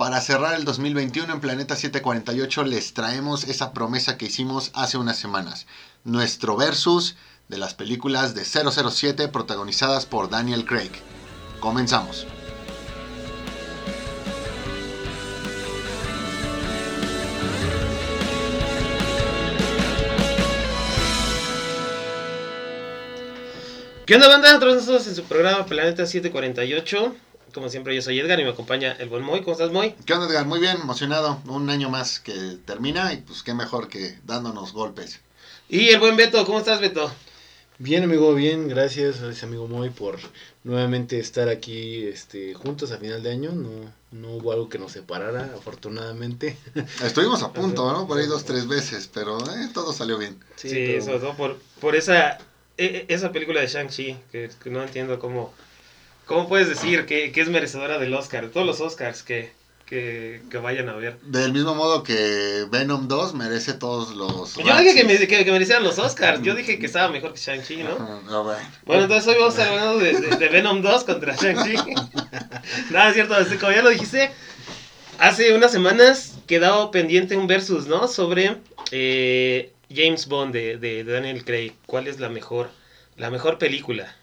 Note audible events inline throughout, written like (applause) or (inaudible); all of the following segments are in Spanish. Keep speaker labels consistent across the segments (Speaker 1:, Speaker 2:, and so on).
Speaker 1: Para cerrar el 2021 en Planeta 748 les traemos esa promesa que hicimos hace unas semanas. Nuestro versus de las películas de 007 protagonizadas por Daniel Craig. Comenzamos.
Speaker 2: ¿Qué onda, banda? Nosotros en su programa Planeta 748. Como siempre, yo soy Edgar y me acompaña el buen Moy. ¿Cómo estás, Moy?
Speaker 1: ¿Qué onda, Edgar? Muy bien, emocionado. Un año más que termina y pues qué mejor que dándonos golpes.
Speaker 2: Y el buen Beto, ¿cómo estás, Beto?
Speaker 3: Bien, amigo, bien, gracias, gracias amigo Moy por nuevamente estar aquí este, juntos a final de año. No, no hubo algo que nos separara, afortunadamente. (laughs)
Speaker 1: Estuvimos a punto, ¿no? Por ahí dos, tres veces, pero eh, todo salió bien.
Speaker 2: Sí,
Speaker 3: pero-
Speaker 2: sobre todo por, por esa, e- e- esa película de Shang-Chi, que, que no entiendo cómo, cómo puedes decir que, que es merecedora del Oscar, todos los Oscars que, que, que vayan a ver.
Speaker 1: Del mismo modo que Venom 2 merece todos los...
Speaker 2: Yo dije que, me, que, merecieran los Oscars, yo dije que estaba mejor que Shang-Chi, ¿no?
Speaker 1: Ah, bueno.
Speaker 2: Bueno, entonces hoy vamos a estar hablando de, de- de Venom 2 contra Shang-Chi. (laughs) Nada, es cierto, así como ya lo dijiste, hace unas semanas quedó pendiente un versus, ¿no? Sobre eh, James Bond de, de- de Daniel Craig. ¿Cuál es la mejor, la mejor película?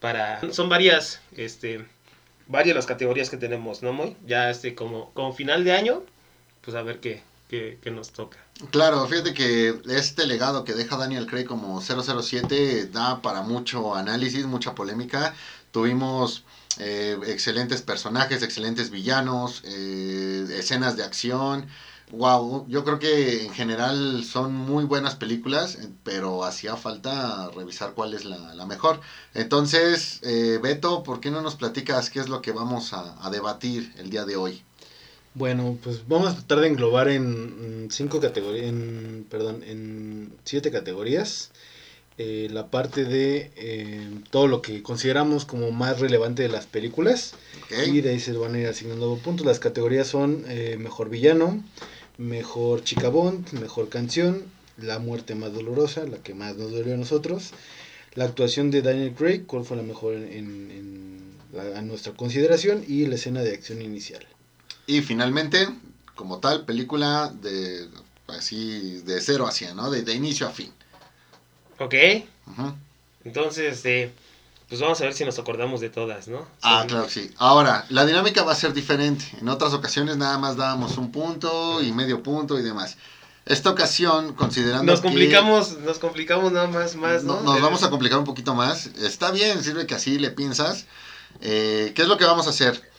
Speaker 2: Para... Son varias, este, varias las categorías que tenemos, ¿no, Moy? Ya este, como, como final de año, pues a ver qué, qué, nos toca.
Speaker 1: Claro, fíjate que este legado que deja Daniel Craig como 007 da para mucho análisis, mucha polémica. Tuvimos eh, excelentes personajes, excelentes villanos, eh, escenas de acción. Wow, yo creo que en general son muy buenas películas, eh, pero hacía falta revisar cuál es la, la mejor. Entonces, eh, Beto, ¿por qué no nos platicas qué es lo que vamos a, a debatir el día de hoy?
Speaker 3: Bueno, pues vamos a tratar de englobar en cinco categorías, en, perdón, en siete categorías. eh, la parte de eh, todo lo que consideramos como más relevante de las películas. Y de ahí se van a ir asignando puntos. Las categorías son eh, mejor villano, mejor chica Bond, mejor canción, la muerte más dolorosa, la que más nos dolió a nosotros, la actuación de Daniel Craig, cuál fue la mejor en, en- en la- a nuestra consideración y la escena de acción inicial.
Speaker 1: Y finalmente, como tal, película de así de cero a 100, ¿no? De, de inicio a fin.
Speaker 2: ¿Ok? Entonces, eh, pues vamos a ver si nos acordamos de todas, ¿no?
Speaker 1: Ah,
Speaker 2: Sí.
Speaker 1: claro que sí. Ahora, la dinámica va a ser diferente. En otras ocasiones nada más dábamos un punto y medio punto y demás. Esta ocasión, considerando
Speaker 2: Nos
Speaker 1: que
Speaker 2: complicamos, nos complicamos nada más, más, ¿no?
Speaker 1: no- nos vamos a complicar un poquito más. Está bien, sirve que así le piensas. Eh, ¿Qué es lo que vamos a hacer?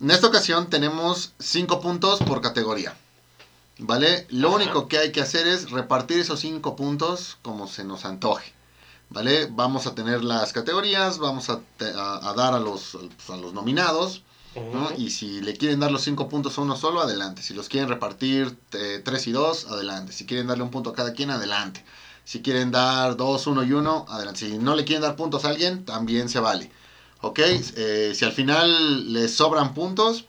Speaker 1: En esta ocasión tenemos cinco puntos por categoría. ¿Vale? Lo
Speaker 2: Ajá.
Speaker 1: único que hay que hacer es repartir esos cinco puntos como se nos antoje. ¿Vale? Vamos a tener las categorías, vamos a, te- a- a dar a los, pues, a los nominados. Y si le quieren dar los cinco puntos a uno solo, adelante. Si los quieren repartir eh, tres y dos, adelante. Si quieren darle un punto a cada quien, adelante. Si quieren dar dos, uno y uno, adelante. Si no le quieren dar puntos a alguien, también se vale. ¿Ok? Eh, si al final les sobran puntos,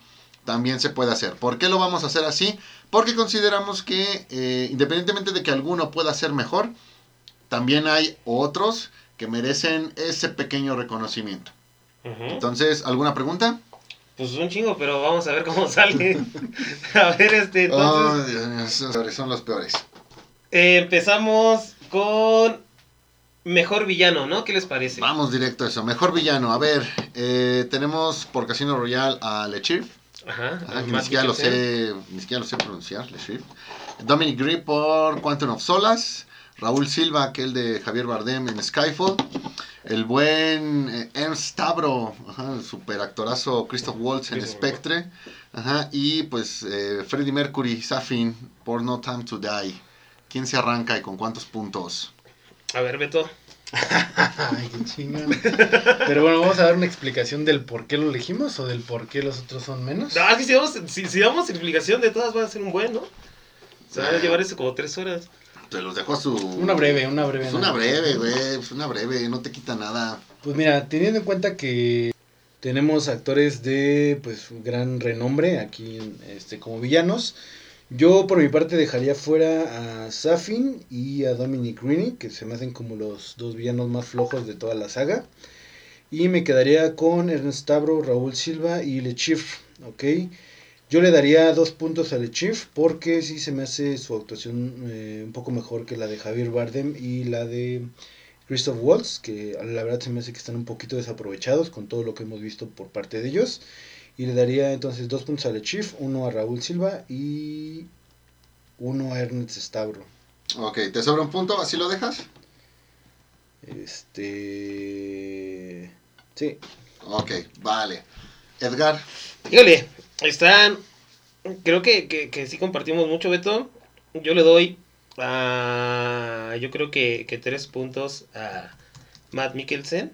Speaker 1: también se puede hacer. ¿Por qué lo vamos a hacer así? Porque consideramos que eh, independientemente de que alguno pueda ser mejor, también hay otros que merecen ese pequeño reconocimiento. Entonces, ¿alguna pregunta?
Speaker 2: Pues un chingo, pero vamos a ver cómo (laughs) sale. a ver, este, entonces,
Speaker 1: Oh, Dios mío, esos son los peores.
Speaker 2: eh, empezamos con mejor villano, ¿no? ¿Qué les parece?
Speaker 1: Vamos directo a eso. Mejor villano. A ver, eh, tenemos por Casino Royale a Le Chiffre.
Speaker 2: Ajá.
Speaker 1: Ajá, que ni siquiera lo sé, ni siquiera lo sé pronunciar, Le Chiffre. Dominic Green por Quantum of Solace. Raúl Silva, aquel de Javier Bardem en Skyfall. El buen eh, Ernst Stavro, ajá, el super actorazo Christoph Waltz en Spectre. Ajá, y pues eh, Freddie Mercury, Safin por No Time to Die. ¿Quién se arranca y con cuántos puntos?
Speaker 2: A ver, Beto. (laughs)
Speaker 3: Ay, qué chingón. Pero bueno, vamos a dar una explicación del por qué lo elegimos o del por qué los otros son menos.
Speaker 2: No, es que si damos, si, si damos explicación de todas, va a ser un buen, ¿no? Se van a llevar eso como tres horas.
Speaker 1: Te los dejo a su...
Speaker 3: Una breve, una breve.
Speaker 1: Es una breve, güey. Una breve, no te quita nada.
Speaker 3: Pues mira, teniendo en cuenta que tenemos actores de pues gran renombre aquí este como villanos, yo por mi parte dejaría fuera a Safin y a Dominic Greeny, que se me hacen como los dos villanos más flojos de toda la saga. Y me quedaría con Ernest Stavro, Raúl Silva y Le Chiffre, ¿ok? Yo le daría dos puntos a Le Chief porque sí se me hace su actuación eh, un poco mejor que la de Javier Bardem y la de Christoph Waltz, que la verdad se me hace que están un poquito desaprovechados con todo lo que hemos visto por parte de ellos. Y le daría entonces dos puntos a Le Chief, uno a Raúl Silva y uno a Ernest Stavro.
Speaker 1: Ok, ¿te sobra un punto? ¿Así lo dejas?
Speaker 3: Este. Sí.
Speaker 1: Ok, vale. Edgar.
Speaker 2: Híjole, están. Creo que, que, que sí compartimos mucho, Beto. Yo le doy a. Yo creo que, que tres puntos a Matt Mikkelsen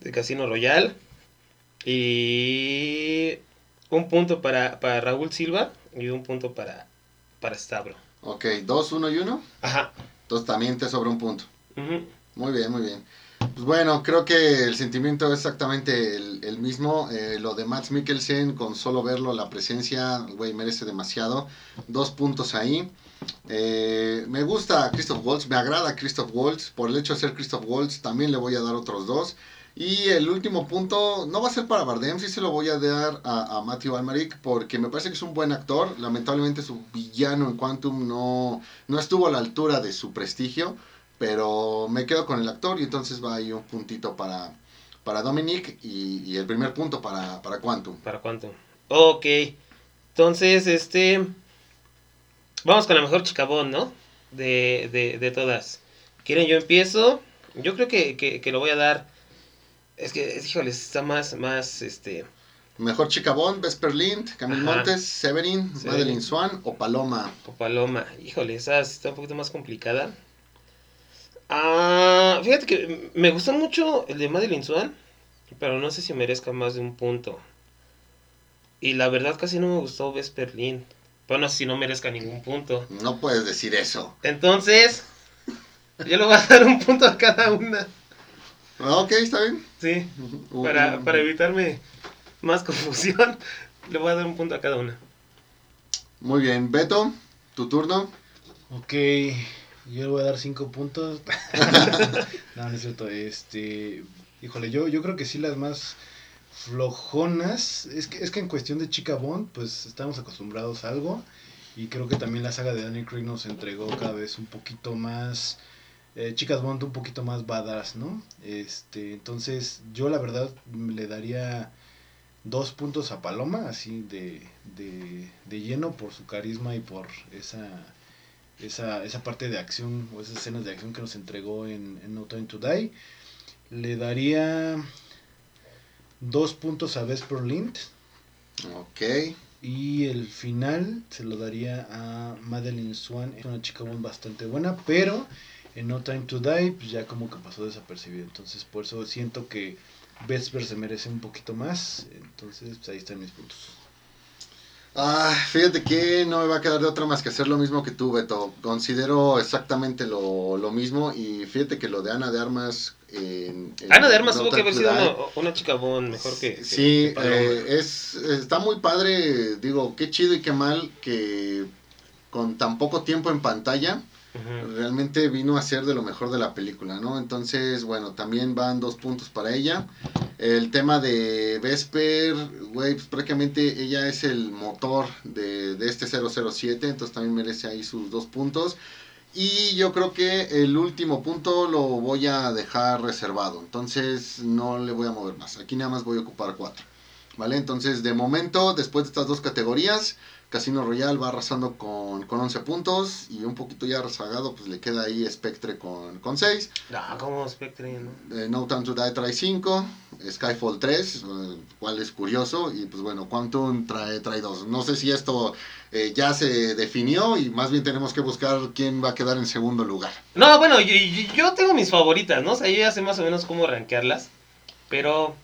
Speaker 2: de Casino Royal. Y. Un punto para, para Raúl Silva y un punto para, para.
Speaker 1: Ok, dos, uno y uno.
Speaker 2: Ajá.
Speaker 1: Entonces también te sobra un punto. Muy bien, muy bien. Pues bueno, creo que el sentimiento es exactamente el, mismo. Eh, lo de Max Mikkelsen, con solo verlo, la presencia, güey, merece demasiado. Dos puntos ahí. Eh, me gusta Christoph Waltz, me agrada Christoph Waltz. Por el hecho de ser Christoph Waltz, también le voy a dar otros dos. Y el último punto, no va a ser para Bardem, sí se lo voy a dar a, Matthew Almeric, porque me parece que es un buen actor. Lamentablemente su villano en Quantum no, no estuvo a la altura de su prestigio. Pero me quedo con el actor y entonces va ahí un puntito para, para Dominic y, y el primer punto para, para Quantum.
Speaker 2: ¿Para cuánto? Ok. Entonces, este. Vamos con la mejor chicabón, ¿no? De, de, de todas. ¿Quieren yo empiezo? Yo creo que, que, que lo voy a dar. Es que, híjole, está más, más, este.
Speaker 1: Mejor chica Bond, Vesper Lind, Camille
Speaker 2: Ajá.
Speaker 1: Montes, Severin,
Speaker 2: Severin.
Speaker 1: Madeline Swan o Paloma.
Speaker 2: O Paloma. Híjole, esa está un poquito más complicada. Ah, fíjate que me gustó mucho el de Madeline Swan, pero no sé si merezca más de un punto. Y la verdad casi no me gustó Vesper Lind. Bueno, si no merezca ningún punto.
Speaker 1: No puedes decir eso.
Speaker 2: Entonces, yo le voy a dar un punto a cada una.
Speaker 1: Ah, Ok, está bien.
Speaker 2: Sí, para, para evitarme más confusión, (laughs) le voy a dar un punto a cada una.
Speaker 1: Muy bien, Beto, tu turno.
Speaker 3: Ok, yo le voy a dar cinco puntos. (laughs) (laughs) no, no es cierto. Este, híjole, yo, yo creo que sí las más flojonas. Es que, es que en cuestión de Chica Bond, pues estamos acostumbrados a algo. Y creo que también la saga de Daniel Craig nos entregó cada vez un poquito más. eh, Chicas Bond un poquito más badass, ¿no? Este, entonces, yo la verdad le daría dos puntos a Paloma, así de, de, de lleno por su carisma y por esa esa, esa parte de acción o esas escenas de acción que nos entregó en, en No Time to Die. Le daría dos puntos a Vesper Lind
Speaker 1: Ok.
Speaker 3: y el final se lo daría a Madeline Swan. Es una chica bastante buena, pero en No Time to Die pues ya como que pasó desapercibido. Entonces por eso siento que Vesper se merece un poquito más. Entonces pues, ahí están mis puntos.
Speaker 1: Ah, fíjate que no me va a quedar de otra más que hacer lo mismo que tú, Beto. Considero exactamente lo, lo mismo y fíjate que lo de Ana de Armas... en- en
Speaker 2: Ana de Armas tuvo que haber sido una, una chica bon mejor que. que-
Speaker 1: Sí,
Speaker 2: que
Speaker 1: eh, es, está muy padre, digo, qué chido y qué mal que con tan poco tiempo en pantalla Realmente vino a ser de lo mejor de la película, ¿no? Entonces, bueno, también van dos puntos para ella. El tema de Vesper, güey, pues prácticamente ella es el motor de, de este 007, entonces también merece ahí sus dos puntos. Y yo creo que el último punto lo voy a dejar reservado, entonces no le voy a mover más. Aquí nada más voy a ocupar cuatro. ¿Vale? Entonces, de momento, después de estas dos categorías, Casino Royale va arrasando con, con 11 puntos y un poquito ya rezagado, pues le queda ahí Spectre con, con 6.
Speaker 2: No, como Spectre, ¿no?
Speaker 1: Eh, no Time to Die trae 5, Skyfall 3, eh, cual es curioso, y pues bueno, Quantum trae, trae 2. No sé si esto eh, ya se definió y más bien tenemos que buscar quién va a quedar en segundo lugar.
Speaker 2: No, bueno, yo tengo mis favoritas, ¿no? O sea, yo ya sé más o menos cómo rankearlas. Pero,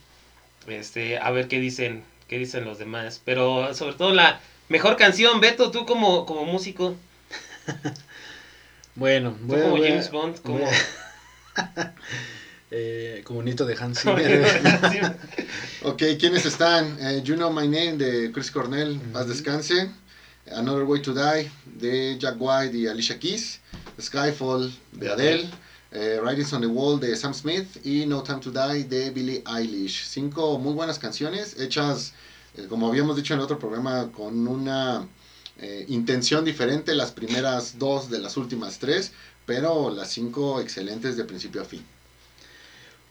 Speaker 2: este, a ver qué dicen, qué dicen los demás. Pero sobre todo la mejor canción, Beto, tú como, como músico, (laughs)
Speaker 3: Bueno,
Speaker 2: tú
Speaker 3: voy
Speaker 2: como
Speaker 3: voy
Speaker 2: James Bond, como... (laughs)
Speaker 3: eh, como Nito de Hans (laughs) Zimmer.
Speaker 1: Ok, ¿quiénes están? Eh, you Know My Name de Chris Cornell, paz descanse. Another Way to Die de Jack White y Alicia Keys. Skyfall de Adele. eh, Writings on the Wall de Sam Smith y No Time to Die de Billie Eilish. Cinco muy buenas canciones hechas eh, como habíamos dicho en otro programa, con una eh, intención diferente, las primeras dos de las últimas tres, pero las cinco excelentes de principio a fin.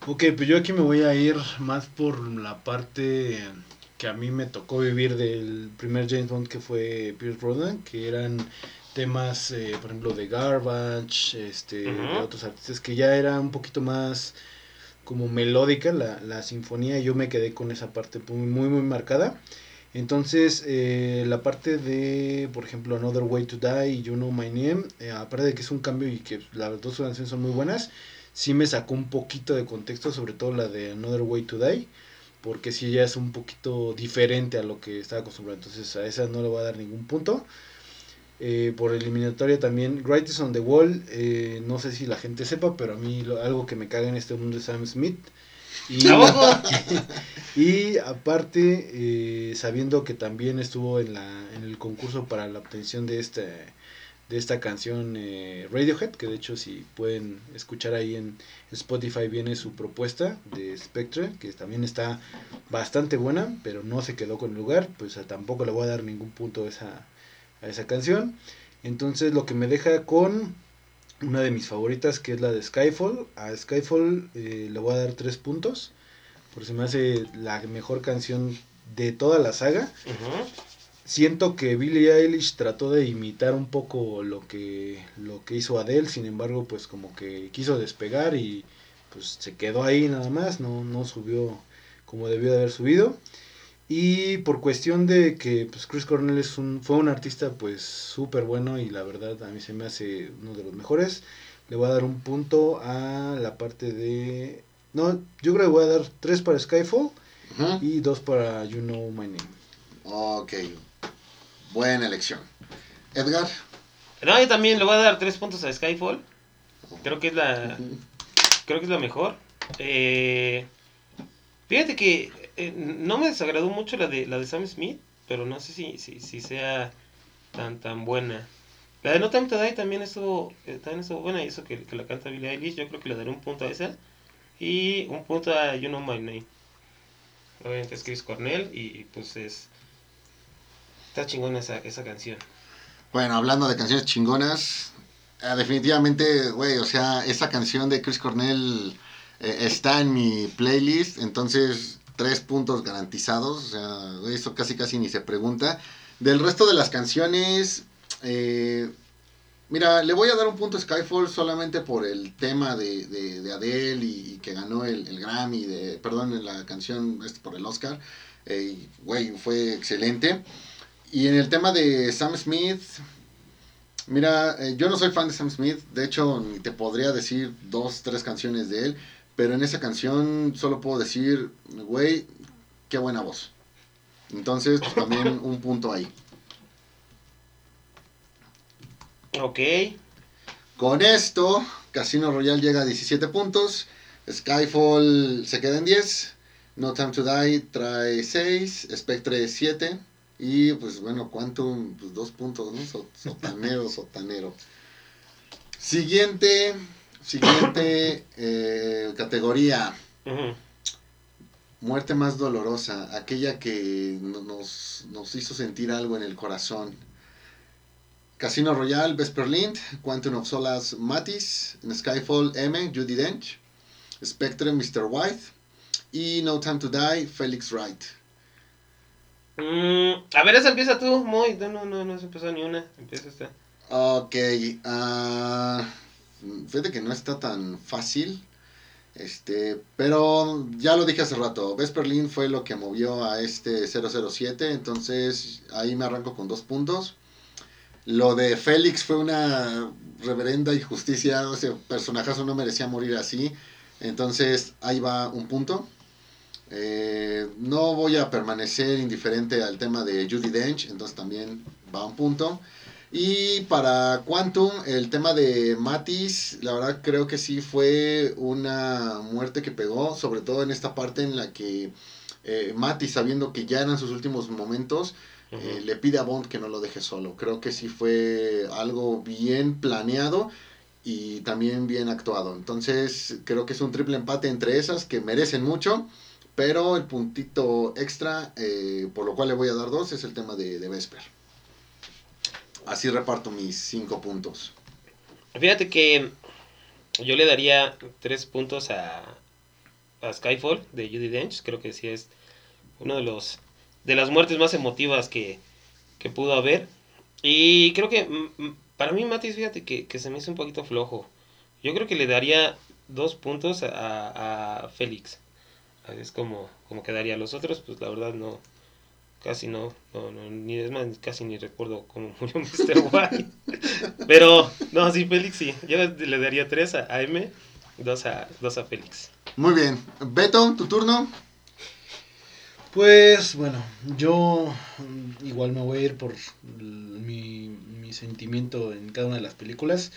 Speaker 3: Ok, pues yo aquí me voy a ir más por la parte que a mí me tocó vivir del primer James Bond que fue Pierce Brosnan, que eran temas, eh, por ejemplo, de Garbage, este, de otros artistas, que ya era un poquito más como melódica la, la sinfonía, yo me quedé con esa parte muy, muy marcada. Entonces, eh, la parte de, por ejemplo, Another Way to Die y You Know My Name, eh, aparte de que es un cambio y que las dos canciones son muy buenas, sí me sacó un poquito de contexto, sobre todo la de Another Way to Die, porque sí ya es un poquito diferente a lo que estaba acostumbrado, entonces a esa no le voy a dar ningún punto. Eh, por eliminatoria también, Greatest on the Wall, eh, no sé si la gente sepa, pero a mí lo- algo que me caga en este mundo es Sam Smith. Y, (laughs) aparte, eh, sabiendo que también estuvo en, la, en el concurso para la obtención de, este, de esta canción eh, Radiohead, que de hecho si pueden escuchar ahí en Spotify viene su propuesta de Spectre, que también está bastante buena, pero no se quedó con el lugar, pues tampoco le voy a dar ningún punto a esa, a esa canción. Entonces lo que me deja con una de mis favoritas, que es la de Skyfall. A Skyfall eh, le voy a dar tres puntos, porque se me hace la mejor canción de toda la saga. Siento que Billie Eilish trató de imitar un poco lo que, lo que hizo Adele, sin embargo, pues como que quiso despegar y pues se quedó ahí nada más, no, no subió como debió de haber subido. Y por cuestión de que pues Chris Cornell es un, fue un artista pues súper bueno y la verdad a mí se me hace uno de los mejores, le voy a dar un punto a la parte de... No, yo creo que voy a dar tres para Skyfall y dos para You Know My Name.
Speaker 1: Ok, buena elección. Edgar.
Speaker 2: No, yo también le voy a dar tres puntos a Skyfall. Creo que es la, creo que es la mejor. Eh, fíjate que eh, no me desagradó mucho la de la de Sam Smith, pero no sé si, si, si sea tan tan buena. La de No Time to Die también estuvo, eh, también estuvo buena y eso que, que la canta Billie Eilish, yo creo que le daré un punto a esa y un punto a You Know My Name. Obviamente es Chris Cornell y, pues es está chingona esa, esa canción.
Speaker 1: Bueno, hablando de canciones chingonas, eh, definitivamente, güey, o sea, esa canción de Chris Cornell eh, está en mi playlist, entonces tres puntos garantizados, o sea, eso casi casi ni se pregunta. Del resto de las canciones, eh, mira, le voy a dar un punto a Skyfall solamente por el tema de, de, de Adele y, que ganó el, Grammy, de, perdón, la canción este, por el Oscar, güey, fue excelente. Y en el tema de Sam Smith, mira, eh, yo no soy fan de Sam Smith, de hecho ni te podría decir dos, tres canciones de él, pero en esa canción solo puedo decir, güey, qué buena voz. Entonces, pues también (laughs) un punto ahí.
Speaker 2: Ok.
Speaker 1: Con esto, Casino Royale llega a 17 puntos, Skyfall se queda en 10, No Time to Die trae 6, Spectre 7 y pues bueno, Quantum, pues 2 puntos, ¿no? So- Sotanero, (laughs) sotanero. Siguiente, siguiente eh, categoría, muerte más dolorosa, aquella que no- nos, nos hizo sentir algo en el corazón. Casino Royale, Vesperlind, Quantum of Solace, Matisse, en Skyfall, M, Judy Dench, Spectre, Mr. White, y No Time to Die, Felix Wright.
Speaker 2: Mm, a ver, esa empieza tú, muy. No, no, no, no se empezó ni una. Empieza esta.
Speaker 1: Ok, ah, fíjate que no está tan fácil, este, pero ya lo dije hace rato, Vesperlin fue lo que movió a este 007, entonces ahí me arranco con dos puntos. Lo de Félix fue una reverenda injusticia, ese personajazo no merecía morir así, entonces ahí va un punto. Eh, no voy a permanecer indiferente al tema de Judy Dench, entonces también va un punto. Y para Quantum, el tema de Matis, la verdad creo que sí fue una muerte que pegó, sobre todo en esta parte en la que eh, Matis, sabiendo que ya eran sus últimos momentos, eh, le pide a Bond que no lo deje solo. Creo que sí fue algo bien planeado y también bien actuado. Entonces creo que es un triple empate entre esas que merecen mucho, Pero el puntito extra, eh, por lo cual le voy a dar dos, es el tema de, de Vesper. Así reparto mis cinco puntos.
Speaker 2: Fíjate que yo le daría tres puntos a, a Skyfall de Judy Dench. Creo que sí es uno de los de las muertes más emotivas que, que pudo haber. Y creo que para mí Matis, fíjate que, que se me hizo un poquito flojo. Yo creo que le daría dos puntos a, a Félix. Es como, como quedaría. Los otros, pues la verdad no. Casi no, no, no, ni es más, casi ni recuerdo cómo (laughs) murió Mr. White. Pero, no, sí, Félix sí. Yo le daría tres a, a M, dos a, dos a Félix.
Speaker 1: Muy bien. Beto, tu turno.
Speaker 3: Pues bueno, yo igual me voy a ir por mi, mi sentimiento en cada una de las películas.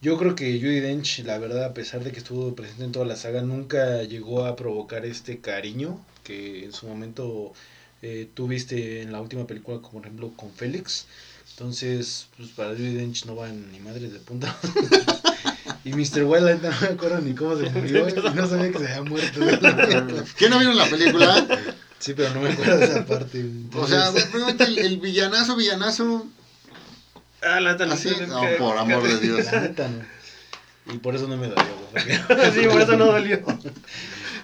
Speaker 3: Yo creo que Judy Dench, la verdad, a pesar de que estuvo presente en toda la saga, nunca llegó a provocar este cariño que en su momento eh, tuviste en la última película, como por ejemplo con Félix. Entonces, pues para Judy Dench no van ni madres de punta. (laughs) y Mr. White, la neta, no me acuerdo ni cómo se murió y no sabía que se había muerto. (laughs)
Speaker 1: ¿Quién no vieron la película?
Speaker 3: Sí, pero no me acuerdo de esa parte.
Speaker 1: O sea, realmente el, el villanazo, villanazo,
Speaker 2: Ah, la neta, no
Speaker 1: así,
Speaker 2: sé,
Speaker 1: no,
Speaker 2: que-
Speaker 1: por amor de Dios.
Speaker 3: La neta no. Y por eso no me dolió. güey, (laughs)
Speaker 2: sí, por eso no dolió.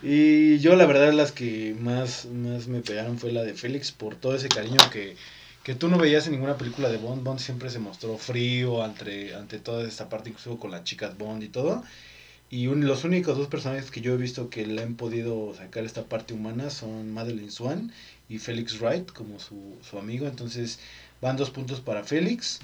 Speaker 3: Y yo la verdad las que más, más me pegaron fue la de Félix por todo ese cariño que, que tú no veías en ninguna película de Bond. Bond siempre se mostró frío ante, ante toda esta parte, incluso con las chicas Bond y todo. Y los únicos dos personajes que yo he visto que le han podido sacar esta parte humana son Madeleine Swan y Felix Wright como su, su amigo. Entonces van dos puntos para Félix.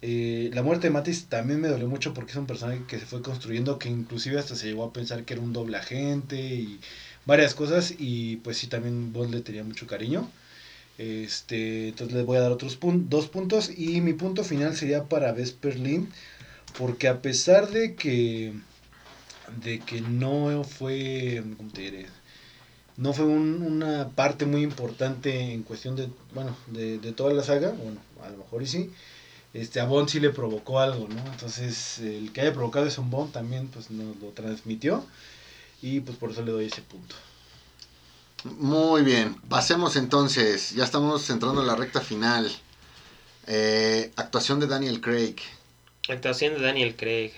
Speaker 3: Eh, la muerte de Matis también me dolió mucho porque es un personaje que se fue construyendo, que inclusive hasta se llegó a pensar que era un doble agente y varias cosas y pues sí también Bond le tenía mucho cariño. Este, entonces les voy a dar otros pun- dos puntos y mi punto final sería para Vesper Lind porque a pesar de que de que no fue, ¿cómo te diré? No fue un- una parte muy importante en cuestión de, bueno, de, de toda la saga, bueno, a lo mejor y sí, este, a Bond sí le provocó algo, ¿no? Entonces, el que haya provocado eso en Bond también, pues, nos lo transmitió. Y, pues, por eso le doy ese punto.
Speaker 1: Muy bien, pasemos entonces, ya estamos entrando a la recta final. Eh, actuación de Daniel Craig.
Speaker 2: Actuación de Daniel Craig.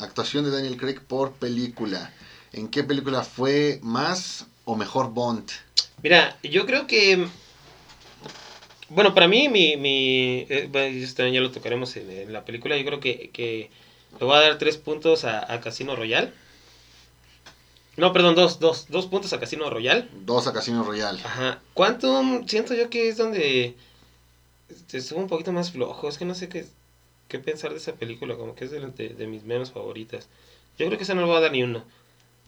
Speaker 1: Actuación de Daniel Craig por película. ¿En qué película fue más o mejor Bond?
Speaker 2: Mira, yo creo que. Bueno, para mí, mi. mi eh, bueno, esto también ya lo tocaremos en, en la película. Yo creo que, que le voy a dar tres puntos a, a Casino Royale. No, perdón, dos, dos, dos puntos a Casino Royale.
Speaker 1: Dos a Casino Royale.
Speaker 2: Ajá. Quantum, siento yo que es donde este, estuvo un poquito más flojo. Es que no sé qué, qué pensar de esa película. Como que es de, de- de mis menos favoritas. Yo creo que esa no le voy a dar ni uno.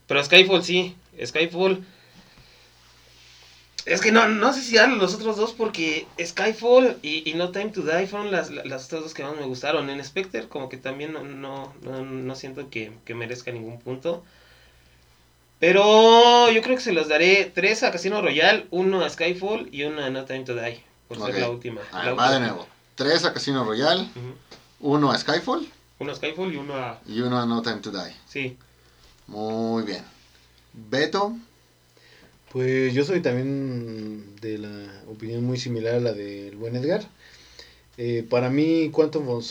Speaker 2: Pero Skyfall sí. Skyfall. Es que no, no sé si darle los otros dos porque Skyfall y, y No Time to Die fueron las, las otras dos que más me gustaron. En Spectre como que también no, no, no, no siento que, que merezca ningún punto. Pero yo creo que se los daré tres a Casino Royale, uno a Skyfall y uno a No Time to Die. Por
Speaker 1: Ok.
Speaker 2: ser la última.
Speaker 1: A
Speaker 2: la
Speaker 1: ver, va de nuevo. Tres a Casino Royale, uno a Skyfall
Speaker 2: Uno a Skyfall y uno a...
Speaker 1: y uno a No Time to Die.
Speaker 2: Sí.
Speaker 1: Muy bien. Beto,
Speaker 3: Pues yo soy también de la opinión muy similar a la del buen Edgar. Eh, para mí, Quantum von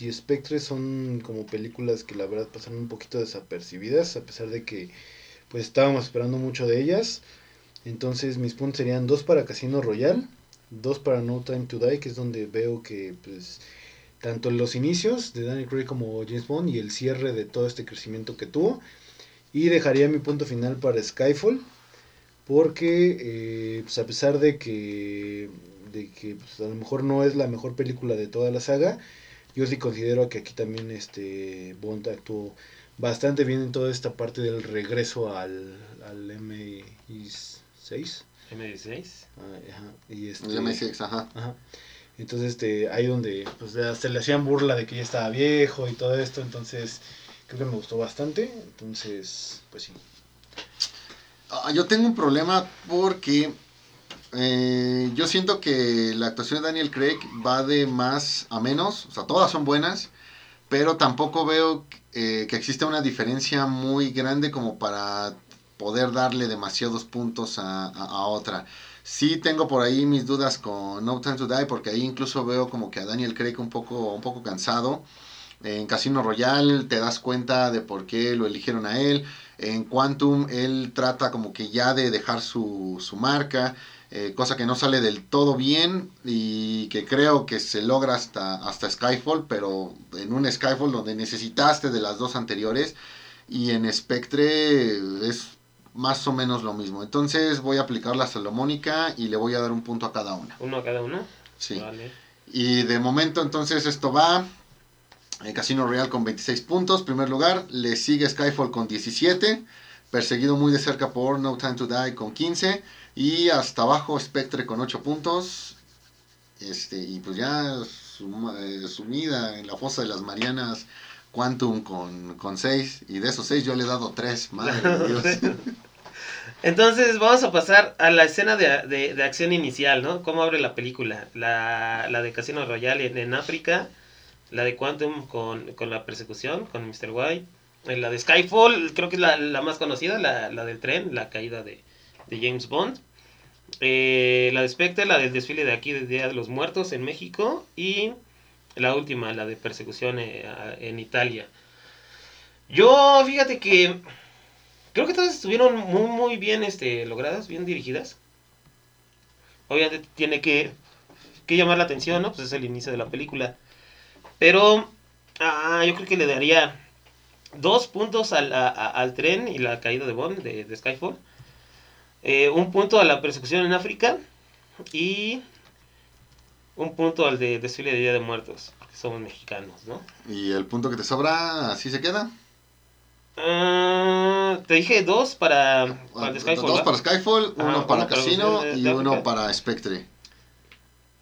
Speaker 3: y Spectre son como películas que la verdad pasaron un poquito desapercibidas, a pesar de que pues estábamos esperando mucho de ellas. Entonces mis puntos serían dos para Casino Royale, dos para No Time to Die, que es donde veo que pues tanto los inicios de Daniel Craig como James Bond y el cierre de todo este crecimiento que tuvo. Y dejaría mi punto final para Skyfall, porque eh, pues a pesar de que, de que pues, a lo mejor no es la mejor película de toda la saga, yo sí considero que aquí también este Bond actuó bastante bien en toda esta parte del regreso al, al MI6.
Speaker 2: M16.
Speaker 3: Ah, ajá, y este,
Speaker 1: el MSX, ajá.
Speaker 3: Ajá. Entonces, este, ahí donde pues, se le hacían burla de que ya estaba viejo y todo esto, entonces creo que me gustó bastante, entonces, pues sí.
Speaker 1: Ah, yo tengo un problema porque eh, yo siento que la actuación de Daniel Craig va de más a menos, o sea, todas son buenas, pero tampoco veo eh, que exista una diferencia muy grande como para poder darle demasiados puntos a, a, a otra. Sí tengo por ahí mis dudas con No Time to Die porque ahí incluso veo como que a Daniel Craig un poco, un poco cansado. En Casino Royale te das cuenta de por qué lo eligieron a él. En Quantum él trata como que ya de dejar su, su marca, eh, cosa que no sale del todo bien y que creo que se logra hasta, hasta Skyfall, pero en un Skyfall donde necesitaste de las dos anteriores y en Spectre es más o menos lo mismo. Entonces voy a aplicar la salomónica y le voy a dar un punto a cada una.
Speaker 2: ¿Uno a cada uno?
Speaker 1: Sí.
Speaker 2: Vale.
Speaker 1: Y de momento entonces esto va. El Casino Royal con 26 puntos, primer lugar. Le sigue Skyfall con 17. Perseguido muy de cerca por No Time to Die con 15. Y hasta abajo Spectre con 8 puntos. Este, y pues ya suma- eh, sumida en la fosa de las Marianas Quantum con, con 6. Y de esos 6 yo le he dado 3. Madre de (laughs) Dios.
Speaker 2: Entonces vamos a pasar a la escena de, de- de acción inicial, ¿no? ¿Cómo abre la película? La, la de Casino Royale en, en África, la de Quantum con, con la persecución, con Mr. White, eh, la de Skyfall, creo que es la, la más conocida, la, la del tren, la caída de, de James Bond. Eh, la de Spectre, la del desfile de aquí de Día de los Muertos en México. Y la última, la de persecución eh, en Italia. Yo, fíjate que creo que todas estuvieron muy, muy bien este, logradas, bien dirigidas. Obviamente tiene que, que llamar la atención, ¿no? Pues es el inicio de la película. Pero ah, yo creo que le daría dos puntos al, a- al tren y la caída de Bond, de, de Skyfall. Eh, un punto a la persecución en África. Y un punto al de desfile de Día de Muertos. Porque somos mexicanos, ¿no?
Speaker 1: y el punto que te sobra, así se queda.
Speaker 2: Ah, te dije dos para, para de Skyfall.
Speaker 1: Dos para Skyfall,
Speaker 2: Ajá,
Speaker 1: uno para
Speaker 2: uno
Speaker 1: Casino y uno para Spectre.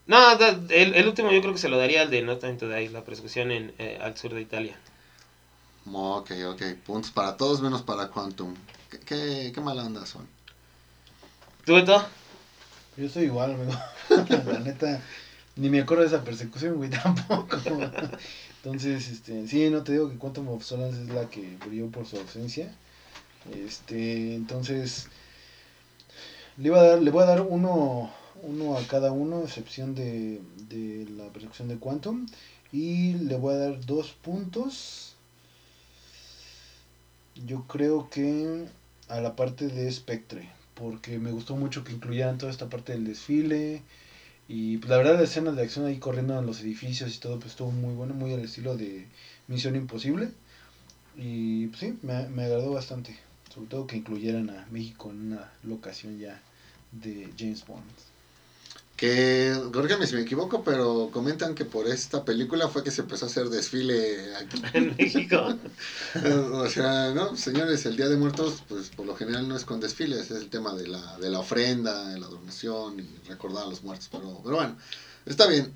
Speaker 2: No, da- el, el último yo creo que se lo daría al de No Time to Die, la persecución en, eh, al sur de Italia.
Speaker 1: Ok, ok. Puntos para todos menos para Quantum. ¿Qué, qué, qué mala onda son?
Speaker 2: ¿Tú, Beto?
Speaker 3: Yo estoy igual, amigo. (laughs) La neta, ni me acuerdo de esa persecución, güey, (laughs) tampoco. Entonces, este, sí, no te digo que Quantum of Solace es la que brilló por su ausencia. Este, entonces, le, iba a dar, le voy a dar uno, uno a cada uno, excepción de, de la persecución de Quantum. Y le voy a dar dos puntos. Yo creo que a la parte de Spectre, porque me gustó mucho que incluyeran toda esta parte del desfile. Y pues, la verdad la escena de acción ahí corriendo en los edificios y todo pues estuvo muy bueno, muy al estilo de Misión Imposible. Y pues, sí, me, me agradó bastante. Sobre todo que incluyeran a México en una locación ya de James Bond.
Speaker 1: Que, corrígame si me equivoco, pero comentan que por esta película fue que se empezó a hacer desfile aquí. (laughs)
Speaker 2: En México. (laughs)
Speaker 1: o sea, ¿no? Señores, el Día de Muertos, pues por lo general no es con desfiles, es el tema de la, de la ofrenda, de la donación y recordar a los muertos. Pero, pero bueno, está bien.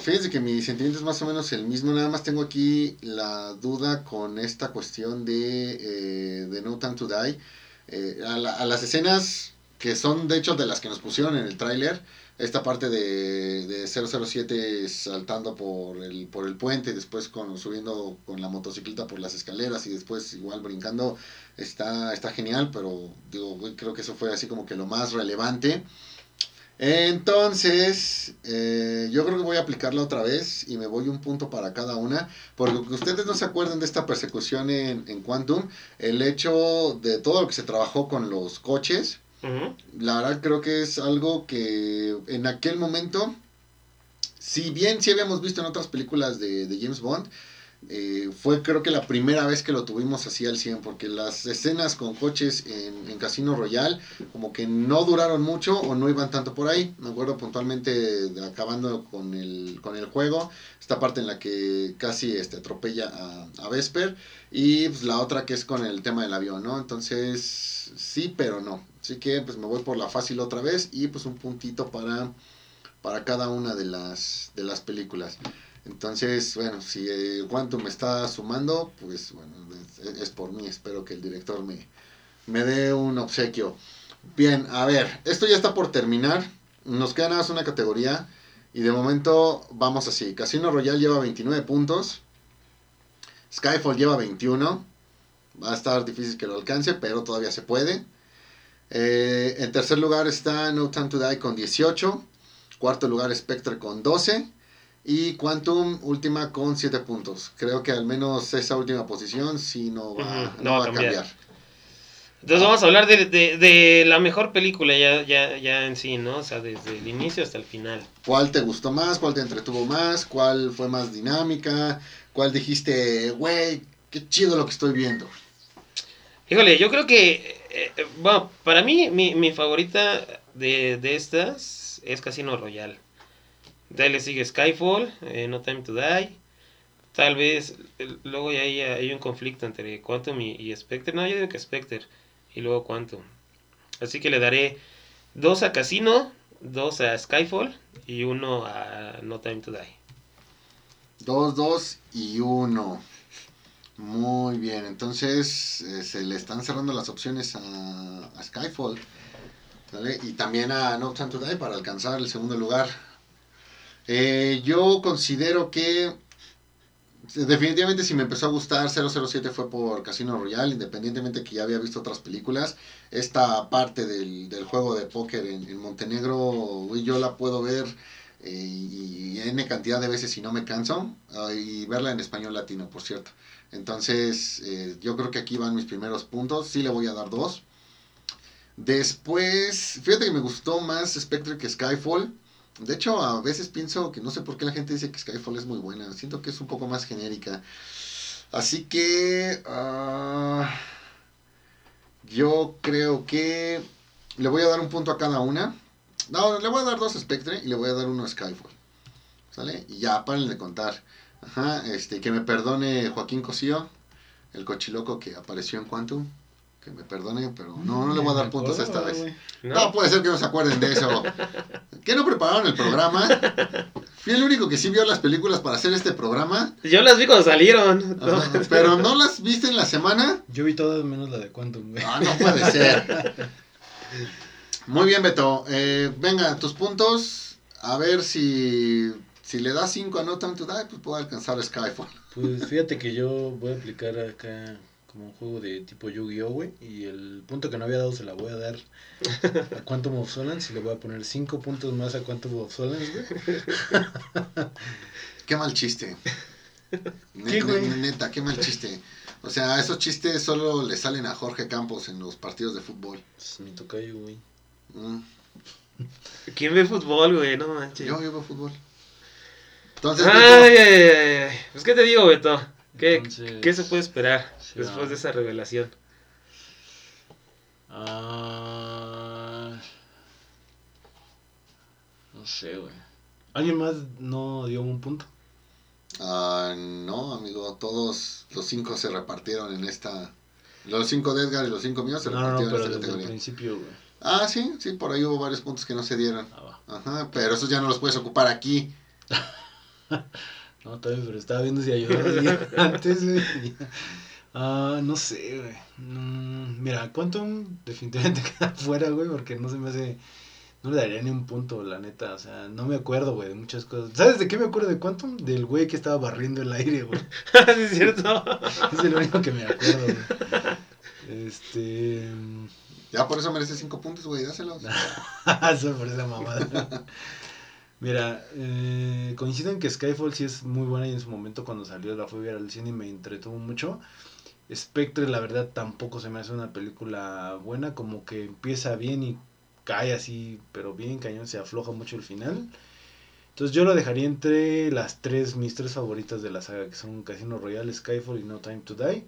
Speaker 1: Fíjense que mi sentimiento es más o menos el mismo, nada más tengo aquí la duda con esta cuestión de, eh, de No Time to Die. Eh, a, la- a las escenas que son de hecho de las que nos pusieron en el tráiler, esta parte de, de 007 saltando por el, por el puente, después con, subiendo con la motocicleta por las escaleras y después igual brincando, está, está genial, pero digo, creo que eso fue así como que lo más relevante. Entonces, eh, yo creo que voy a aplicarla otra vez y me voy un punto para cada una, porque que ustedes no se acuerdan de esta persecución en, en Quantum, el hecho de todo lo que se trabajó con los coches, La verdad creo que es algo que en aquel momento, si bien sí habíamos visto en otras películas de, de James Bond, eh, fue creo que la primera vez que lo tuvimos así al 100, porque las escenas con coches en, Casino Royale como que no duraron mucho o no iban tanto por ahí. Me acuerdo puntualmente acabando con el, con el juego, esta parte en la que casi este, atropella a, a Vesper y pues, la otra que es con el tema del avión, ¿no? Entonces, sí, pero no. Así que pues me voy por la fácil otra vez y pues un puntito para, para cada una de las, de las películas. Entonces, bueno, si eh, Quantum me está sumando, pues bueno, es, por mí. Espero que el director me, me dé un obsequio. Bien, a ver, esto ya está por terminar. Nos queda nada más una categoría. Y de momento vamos así. Casino Royale lleva 29 puntos. Skyfall lleva 21. Va a estar difícil que lo alcance, pero todavía se puede. Eh, en tercer lugar está No Time to Die con 18. Cuarto lugar Spectre con 12. Y Quantum última con 7 puntos. Creo que al menos esa última posición sí no va, no va a cambiar.
Speaker 2: Entonces vamos a hablar de, de- de la mejor película ya, ya, ya en sí, ¿no? O sea, desde el inicio hasta el final.
Speaker 1: ¿Cuál te gustó más? ¿Cuál te entretuvo más? ¿Cuál fue más dinámica? ¿Cuál dijiste, güey, qué chido lo que estoy viendo?
Speaker 2: Híjole, yo creo que, eh, bueno, para mí mi, mi favorita de, de estas es Casino Royale. De ahí le sigue Skyfall, eh, No Time to Die. Tal vez, luego ya hay, hay un conflicto entre Quantum y, y Spectre. No, yo digo que Spectre y luego Quantum. Así que le daré dos a Casino, dos a Skyfall y uno a No Time to Die.
Speaker 1: 2, 2 y 1. Muy bien, entonces eh, se le están cerrando las opciones a, a Skyfall. Y también a No Time to Die para alcanzar el segundo lugar. Eh, yo considero que definitivamente si me empezó a gustar 007 fue por Casino Royale, independientemente que ya había visto otras películas. Esta parte del, del juego de póker en, en Montenegro, yo la puedo ver eh, y, y N cantidad de veces y no me canso. ah, y verla en español latino, por cierto. Entonces, eh, yo creo que aquí van mis primeros puntos. Sí le voy a dar dos. Después, fíjate que me gustó más Spectre que Skyfall. De hecho, a veces pienso que no sé por qué la gente dice que Skyfall es muy buena. Siento que es un poco más genérica. Así que... ah, yo creo que le voy a dar un punto a cada una. No, le voy a dar dos a Spectre y le voy a dar uno a Skyfall. ¿Sale? Y ya, paren de contar. Ajá, este, que me perdone Joaquín Cosío, el cochiloco que apareció en Quantum. Que me perdone, pero no, no le voy a dar puntos esta vez.
Speaker 2: ¿no?
Speaker 1: No, puede ser que no se acuerden de eso. ¿Qué no prepararon el programa? Fui el único que sí vio las películas para hacer este programa.
Speaker 2: Yo las vi cuando salieron.
Speaker 1: Pero no las viste en la semana.
Speaker 3: Yo vi todas menos la de Quantum, güey.
Speaker 1: Ah, no puede ser. Muy bien, Beto. Eh, venga, tus puntos. A ver si, si le das 5 a No Time to Die, pues puedo alcanzar Skyfall.
Speaker 3: Pues fíjate que yo voy a aplicar acá como un juego de tipo Yu-Gi-Oh, güey. Y el punto que no había dado se la voy a dar a Quantum of Solace y le voy a poner 5 puntos más a Quantum of Solace, güey.
Speaker 1: Qué mal chiste. Neta, qué mal chiste. O sea, esos chistes solo le salen a Jorge Campos en los partidos de fútbol.
Speaker 3: Es mi tocayo, güey.
Speaker 1: Mm,
Speaker 2: ¿Quién ve fútbol, güey? No manches.
Speaker 1: Yo, yo veo fútbol. Entonces,
Speaker 2: Ay,
Speaker 1: Beto,
Speaker 2: ay, ay, ay. Pues, ¿qué te digo, Beto? ¿Qué,
Speaker 3: Entonces,
Speaker 2: ¿qué se puede esperar
Speaker 3: sí,
Speaker 2: después de esa revelación?
Speaker 3: Ah, no sé, güey. ¿Alguien más no dio un punto?
Speaker 1: ah, no, amigo, todos los cinco se repartieron en esta. Los cinco de Edgar y los cinco míos se
Speaker 3: No, no,
Speaker 1: repartieron
Speaker 3: pero
Speaker 1: en esta
Speaker 3: desde el
Speaker 1: categoría.
Speaker 3: principio, güey.
Speaker 1: Ah, sí, sí, por ahí hubo varios puntos que no se dieron.
Speaker 3: Ah, va.
Speaker 1: Ajá, pero esos ya no los puedes ocupar aquí. (laughs)
Speaker 3: No, está bien, pero estaba viendo si ayudaba (laughs) antes, güey. Ah, no sé, güey. Mm, mira, Quantum definitivamente (laughs) queda fuera, güey, porque no se me hace... No le daría ni un punto, la neta. O sea, no me acuerdo, güey, de muchas cosas. ¿Sabes de qué me acuerdo de Quantum? Del güey que estaba barriendo el aire, güey. (laughs)
Speaker 2: ¿Sí es cierto?
Speaker 3: Es el único que me acuerdo, güey. Este...
Speaker 1: Ya por eso merece cinco puntos, güey, dáselos.
Speaker 3: Eso por esa mamada. Mira, eh, coincido que Skyfall sí es muy buena y en su momento cuando salió la fui a ver al cine y me entretuvo mucho. Spectre la verdad tampoco se me hace una película buena, como que empieza bien y cae así, pero bien cañón, se afloja mucho el final. Entonces yo lo dejaría entre las tres, mis tres favoritas de la saga, que son Casino Royale, Skyfall y No Time to Die.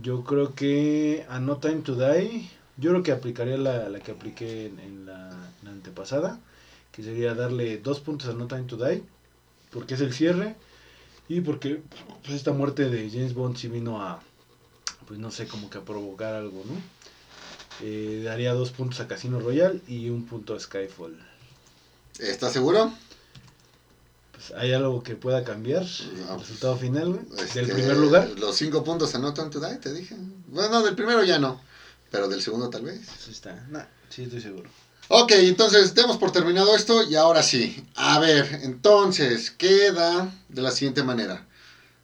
Speaker 3: Yo creo que a No Time to Die, yo creo que aplicaría la, la que apliqué en, en la antepasada, que sería darle dos puntos a No Time to Die, porque es el cierre, y porque pues, esta muerte de James Bond sí vino a, pues no sé, como que a provocar algo, ¿no? Eh, daría dos puntos a Casino Royale y un punto a Skyfall.
Speaker 1: ¿Estás seguro?
Speaker 3: Pues, ¿Hay algo que pueda cambiar?
Speaker 1: No.
Speaker 3: ¿El resultado final, güey?
Speaker 1: Este,
Speaker 3: ¿Del primer lugar?
Speaker 1: Los cinco puntos a No Time to Die, te dije. Bueno, del primero ya no. Pero del segundo tal vez.
Speaker 3: Pues, está. Nah, sí, estoy seguro.
Speaker 1: Ok, entonces demos por terminado esto y ahora sí. A ver, entonces queda de la siguiente manera.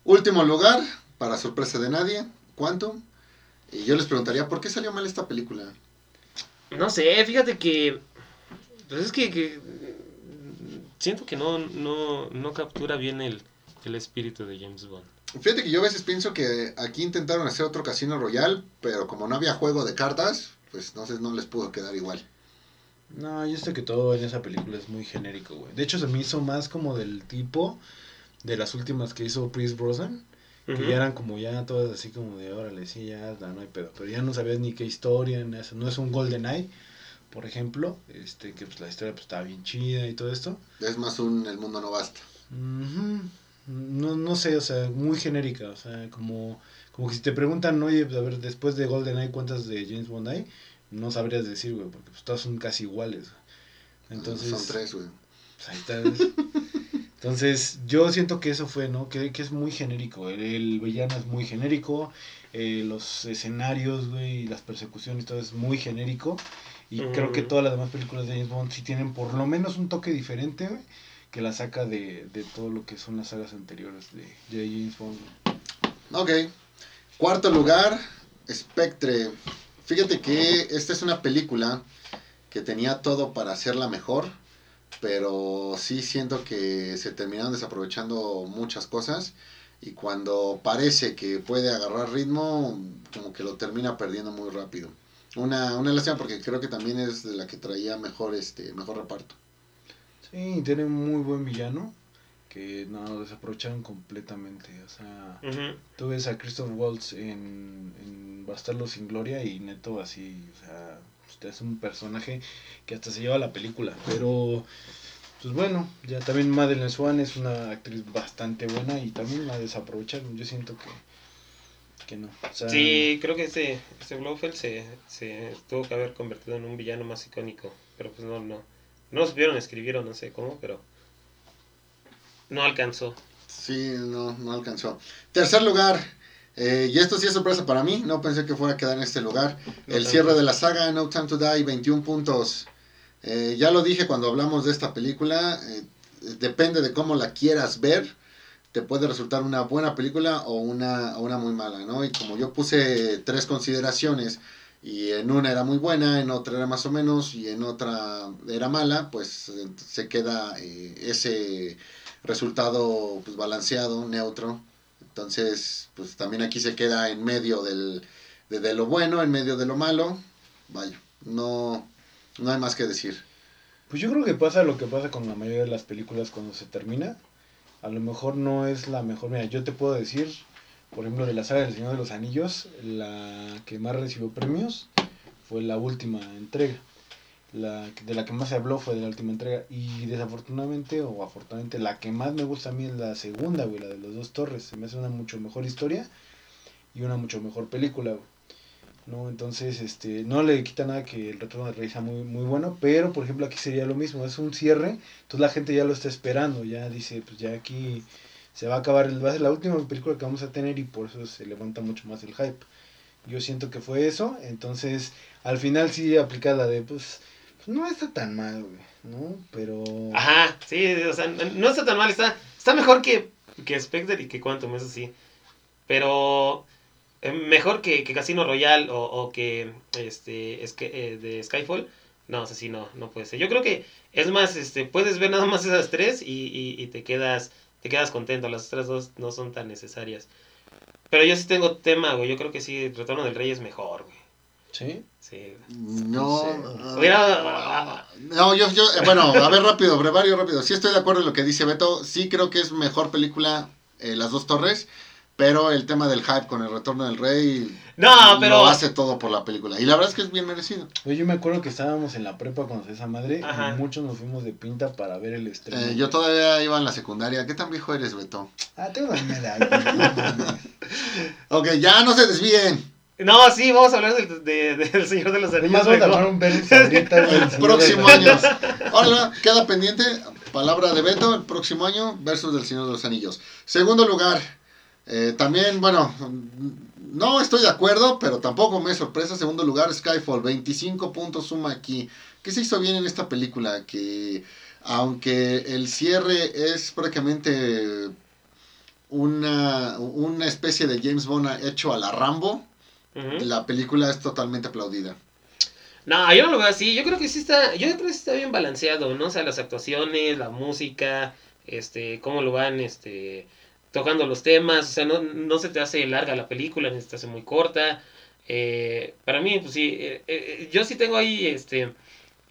Speaker 1: Último lugar, para sorpresa de nadie, Quantum. Y yo les preguntaría, ¿por qué salió mal esta película?
Speaker 2: No sé, fíjate que. Pues es que, que siento que no, no, no captura bien el, el espíritu de James Bond.
Speaker 1: Fíjate que yo a veces pienso que aquí intentaron hacer otro Casino Royal, pero como no había juego de cartas, pues sé, no les pudo quedar igual.
Speaker 3: No, yo sé que todo en esa película es muy genérico, güey. De hecho, se me hizo más como del tipo de las últimas que hizo Chris Brosnan. Que ya eran como ya todas así como de, órale, sí, ya, no, no hay pedo. Pero ya no sabías ni qué historia, ni eso. no es un Golden Eye, por ejemplo, este que pues la historia pues estaba bien chida y todo esto.
Speaker 1: Es más un El Mundo No Basta.
Speaker 3: No, no sé, o sea, muy genérica, o sea, como, como que si te preguntan, oye, pues, a ver, después de GoldenEye, ¿cuántas de James Bond hay? No sabrías decir, güey, porque pues todas son casi iguales. güey. Entonces,
Speaker 1: Son tres, güey.
Speaker 3: pues, ahí está. (laughs) Entonces, yo siento que eso fue, ¿no? Que, que es muy genérico. El, el villano es muy genérico. eh, los escenarios, güey, y las persecuciones, todo es muy genérico. Y creo que todas las demás películas de James Bond sí tienen por lo menos un toque diferente, güey, que la saca de, de todo lo que son las sagas anteriores de, de James Bond. güey.
Speaker 1: Ok. Cuarto lugar, Spectre. Fíjate que esta es una película que tenía todo para hacerla mejor, pero sí siento que se terminaron desaprovechando muchas cosas y cuando parece que puede agarrar ritmo, como que lo termina perdiendo muy rápido. Una, una lástima porque creo que también es de la que traía mejor este mejor reparto.
Speaker 3: Sí, tiene muy buen villano que no desaprovecharon completamente. O sea,
Speaker 2: Ujú.
Speaker 3: tú ves a Christopher Waltz en, en Bastardo sin Gloria y neto así, o sea, usted es un personaje que hasta se lleva la película. Pero, pues bueno, ya también Madeleine Swan es una actriz bastante buena y también la desaprovecharon. Yo siento que, que no. O sea,
Speaker 2: Sí, creo que este, este Blofeld se, se tuvo que haber convertido en un villano más icónico. Pero pues no, no. No lo supieron escribir o no sé cómo, pero no alcanzó.
Speaker 1: Sí, no, no alcanzó. Tercer lugar, eh, y esto sí es sorpresa para mí, no pensé que fuera a quedar en este lugar.
Speaker 2: No
Speaker 1: el cierre de la saga, No Time to Die, 21 puntos. Eh, ya lo dije cuando hablamos de esta película, eh, depende de cómo la quieras ver, te puede resultar una buena película o una, o una muy mala, ¿no? Y como yo puse tres consideraciones, y en una era muy buena, en otra era más o menos, y en otra era mala, pues eh, se queda eh, ese resultado pues balanceado, neutro. Entonces, pues también aquí se queda en medio del, de, de lo bueno, en medio de lo malo. Vaya, no, no hay más que decir.
Speaker 3: Pues yo creo que pasa lo que pasa con la mayoría de las películas cuando se termina. A lo mejor no es la mejor. Mira, yo te puedo decir, por ejemplo, de la saga del Señor de los Anillos, la que más recibió premios fue la última entrega. La de la que más se habló fue de la última entrega. Y desafortunadamente, o afortunadamente, la que más me gusta a mí es la segunda, güey, la de los dos torres. Se me hace una mucho mejor historia y una mucho mejor película, güey. ¿no? Entonces, este, no le quita nada que el retorno del rey sea muy, muy bueno, pero por ejemplo aquí sería lo mismo, es un cierre, entonces la gente ya lo está esperando, ya dice, pues ya aquí se va a acabar, va a ser la última película que vamos a tener y por eso se levanta mucho más el hype. Yo siento que fue eso, entonces al final sí aplica la de, pues no está tan mal, güey, ¿no? Pero...
Speaker 2: Ajá, sí, o sea, no está tan mal, está, está mejor que, que Spectre y que Quantum, eso sí. Pero eh, mejor que, que Casino Royale o, o que este es que, eh, de Skyfall, no, o sea, sí, no, no puede ser. Yo creo que es más, este, puedes ver nada más esas tres y, y, y te quedas te quedas contento, las otras dos no son tan necesarias. Pero yo sí tengo tema, güey, yo creo que sí, Retorno del Rey es mejor, güey.
Speaker 3: ¿Sí?
Speaker 2: Sí.
Speaker 1: No,
Speaker 2: Hubiera-
Speaker 1: no, yo, yo, eh, bueno, a ver rápido, (laughs) brevario rápido. Sí estoy de acuerdo en lo que dice Beto. Sí creo que es mejor película eh, Las Dos Torres, pero el tema del hype con el retorno del rey
Speaker 2: No, pero...
Speaker 1: lo hace todo por la película. Y la verdad es que es bien merecido.
Speaker 3: Oye, yo me acuerdo que estábamos en la prepa se esa madre
Speaker 2: Ajá.
Speaker 3: y muchos nos fuimos de pinta para ver el estreno.
Speaker 1: Eh, yo todavía iba en la secundaria. ¿Qué tan viejo eres, Beto?
Speaker 3: Ah, tengo una edad. (laughs)
Speaker 1: Ok, ya no se desvíen.
Speaker 2: No, sí, vamos a hablar del, de- del Señor de los Anillos.
Speaker 3: Vamos a armar un (laughs) ahorita,
Speaker 1: El próximo año. Ahora queda pendiente, palabra de Beto, el próximo año versus del Señor de los Anillos. Segundo lugar, eh, también, bueno, no estoy de acuerdo, pero tampoco me sorpresa. Segundo lugar, Skyfall, 25 puntos suma aquí. ¿Qué se hizo bien en esta película? Que aunque el cierre es prácticamente una, una especie de James Bond hecho a la Rambo, La película es totalmente aplaudida.
Speaker 2: No, yo no lo veo así. Yo creo que sí está, yo creo que sí está bien balanceado, ¿no? O sea, las actuaciones, la música, este, cómo lo van, este, tocando los temas. O sea, no, no se te hace larga la película, ni se te hace muy corta. Eh, para mí, pues sí, eh, eh, yo sí tengo ahí, este,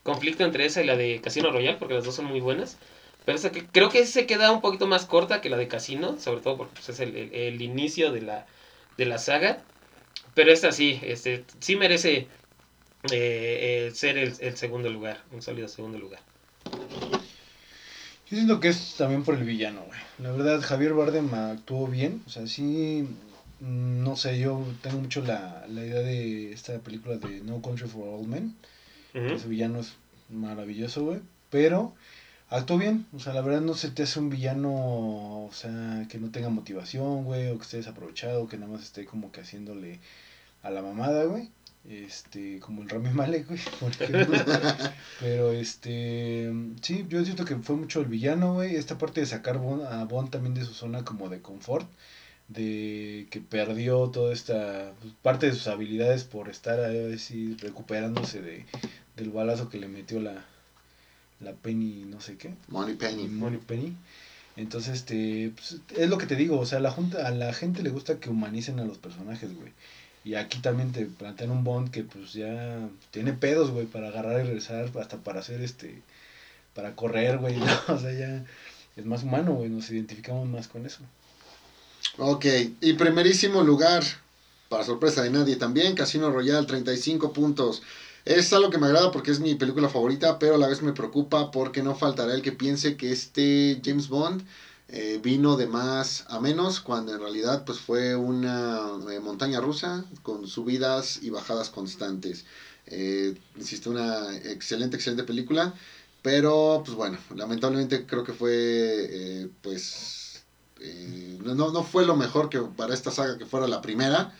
Speaker 2: conflicto entre esa y la de Casino Royale, porque las dos son muy buenas. Pero esa que, creo que se queda un poquito más corta que la de Casino, sobre todo porque pues, es el, el- el inicio de la, de la saga. Pero esta sí, este, sí merece eh, eh, ser el, el segundo lugar, un sólido segundo lugar.
Speaker 3: Yo siento que es también por el villano, güey. La verdad, Javier Bardem actuó bien. O sea, sí. No sé, yo tengo mucho la, la idea de esta película de No Country for Old Men.
Speaker 2: Ujú.
Speaker 3: que Ese villano es maravilloso, güey. Pero actuó bien. O sea, la verdad no se te hace un villano, o sea, que no tenga motivación, güey. O que esté desaprovechado, que nada más esté como que haciéndole a la mamada, güey. Este, como el Rami Malek, güey. (laughs) por ejemplo. Pero este, sí, yo siento que fue mucho el villano, güey. Esta parte de sacar a Bond también de su zona como de confort, de que perdió toda esta pues, parte de sus habilidades por estar así recuperándose de, del balazo que le metió la, la Penny, no sé qué.
Speaker 1: Money Penny.
Speaker 3: Money Penny. Entonces, este, pues, es lo que te digo, o sea, a la, junta, a la gente le gusta que humanicen a los personajes, güey. Y aquí también te plantean un Bond que pues ya tiene pedos, güey, para agarrar y regresar, hasta para hacer este, para correr, güey, (laughs) ¿no? o sea, ya es más humano, güey, nos identificamos más con eso.
Speaker 1: Ok, y primerísimo lugar, para sorpresa de nadie también, Casino Royale, 35 puntos. Es algo que me agrada porque es mi película favorita, pero a la vez me preocupa porque no faltará el que piense que este James Bond eh, vino de más a menos, cuando en realidad pues fue una eh, montaña rusa con subidas y bajadas constantes. Eh, insisto, una excelente, excelente película, pero pues bueno, lamentablemente creo que fue eh, pues eh, no, no fue lo mejor que para esta saga que fuera la primera.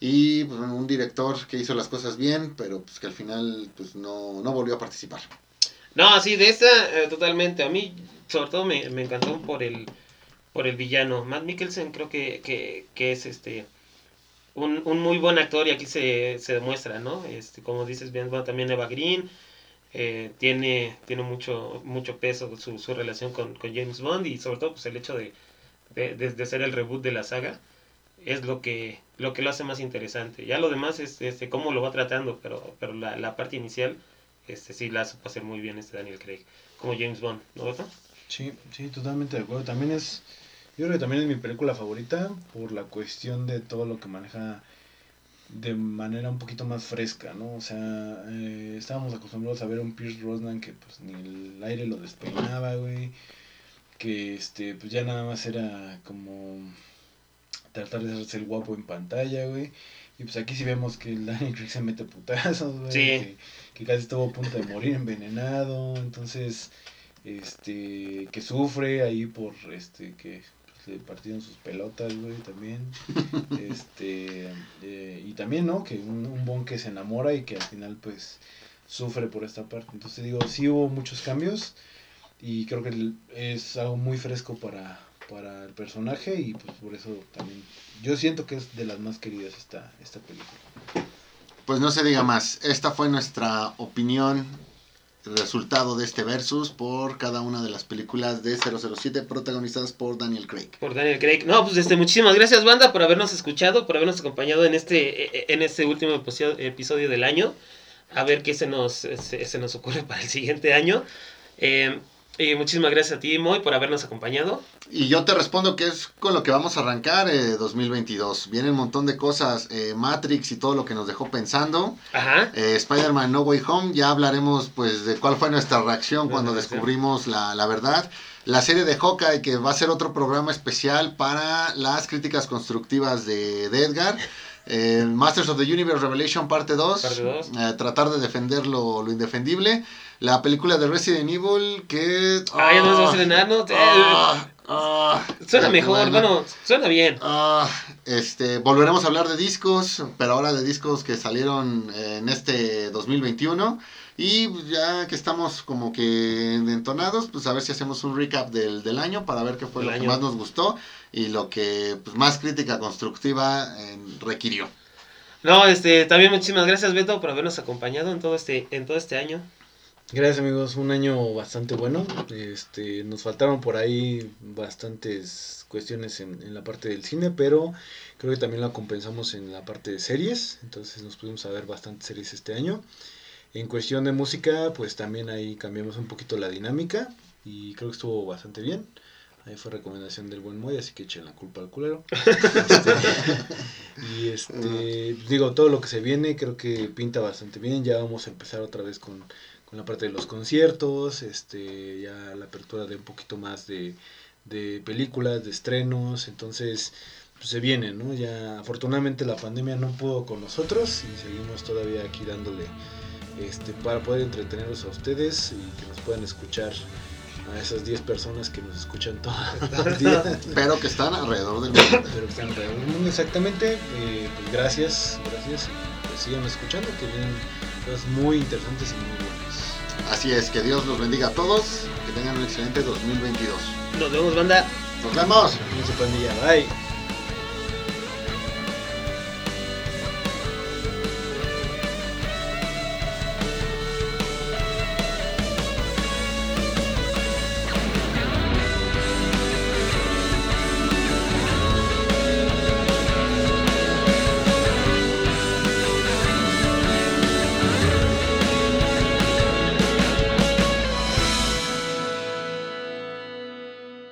Speaker 1: Y pues, un director que hizo las cosas bien, pero pues que al final pues no, no volvió a participar.
Speaker 2: No, sí, de esta eh, totalmente. A mí, sobre todo, me, me encantó por el por el villano. Matt Mikkelsen creo que, que, que es este un, un muy buen actor y aquí se, se demuestra, ¿no? Este, como dices bien, también Eva Green eh, tiene, tiene mucho, mucho peso su, su relación con, con James Bond y sobre todo pues el hecho de, de, de- ser el reboot de la saga es lo que lo que lo hace más interesante. Ya lo demás es este, cómo lo va tratando, pero, pero la, la parte inicial este sí la supo hacer muy bien este Daniel Craig, como James Bond, ¿no, Beto?
Speaker 3: Sí, sí, totalmente de acuerdo. También es, yo creo que también es mi película favorita por la cuestión de todo lo que maneja de manera un poquito más fresca, ¿no? O sea, eh, estábamos acostumbrados a ver un Pierce Brosnan que pues ni el aire lo despeinaba, güey, que este, pues ya nada más era como tratar de hacerse el guapo en pantalla, güey. Y pues aquí sí vemos que el Daniel Craig se mete putazos, güey.
Speaker 2: Sí.
Speaker 3: Que, que casi estuvo a punto de morir envenenado. Entonces, este, que sufre ahí por, este, que pues, le partieron sus pelotas, güey, también. (laughs) este, eh, y también, ¿no? Que un, un Bond que se enamora y que al final, pues, sufre por esta parte. Entonces, digo, sí hubo muchos cambios y creo que es algo muy fresco para, para el personaje y pues por eso también yo siento que es de las más queridas esta, esta película.
Speaker 1: Pues no se diga más. Esta fue nuestra opinión, resultado de este versus por cada una de las películas de 007 protagonizadas por Daniel Craig.
Speaker 2: Por Daniel Craig. No, pues este, muchísimas gracias, banda, por habernos escuchado, por habernos acompañado en este, eh, en este último episodio, episodio del año. A ver qué se nos, se, se nos ocurre para el siguiente año. Eh, y muchísimas gracias a ti, Moy, por habernos acompañado.
Speaker 1: Y yo te respondo que es con lo que vamos a arrancar eh, 2022. Viene un montón de cosas, eh, Matrix y todo lo que nos dejó pensando.
Speaker 2: Ajá.
Speaker 1: Eh, Spider-Man No Way Home, ya hablaremos pues de cuál fue nuestra reacción cuando descubrimos la, la verdad. La serie de Hawkeye, que va a ser otro programa especial para las críticas constructivas de, de Edgar. Eh, Masters of the Universe Revelation parte 2.
Speaker 2: Parte dos.
Speaker 1: Eh, tratar de defender lo, lo indefendible. La película de Resident Evil que...
Speaker 2: Ah, ya no se va a estrenar, ¿no?
Speaker 1: Ah, ah,
Speaker 2: Suena
Speaker 1: eh,
Speaker 2: mejor, bueno, suena bien.
Speaker 1: Ah, este, volveremos a hablar de discos, pero ahora de discos que salieron eh, en este 2021. Y pues, ya que estamos como que entonados, pues a ver si hacemos un recap del, del año para ver qué fue lo que más nos gustó y lo que pues, más crítica constructiva eh, requirió.
Speaker 2: No, este, también muchísimas gracias Beto por habernos acompañado en todo este, en todo este año.
Speaker 3: Gracias amigos, un año bastante bueno. Este, nos faltaron por ahí bastantes cuestiones en, en la parte del cine, pero creo que también la compensamos en la parte de series. Entonces nos pudimos ver bastantes series este año. En cuestión de música, pues también ahí cambiamos un poquito la dinámica y creo que estuvo bastante bien. Ahí fue recomendación del buen Moy, así que echen la culpa al culero. (laughs) Este, y este, digo, todo lo que se viene creo que pinta bastante bien. Ya vamos a empezar otra vez con, con la parte de los conciertos, este, ya la apertura de un poquito más de, de películas, de estrenos. Entonces, pues se viene, ¿no? Ya afortunadamente la pandemia no pudo con nosotros y seguimos todavía aquí dándole este, para poder entretenerlos a ustedes y que nos puedan escuchar a esas 10 personas que nos escuchan todos los días. (laughs)
Speaker 1: Pero que están alrededor del mundo.
Speaker 3: Pero que están alrededor del mundo, exactamente. Eh, pues gracias, gracias. Pues sigan escuchando, que vienen cosas muy interesantes y muy buenas.
Speaker 1: Así es, que Dios los bendiga a todos. Que tengan un excelente 2022.
Speaker 2: Nos vemos, banda.
Speaker 1: Nos vemos.
Speaker 3: Cuídense, pandilla. Bye.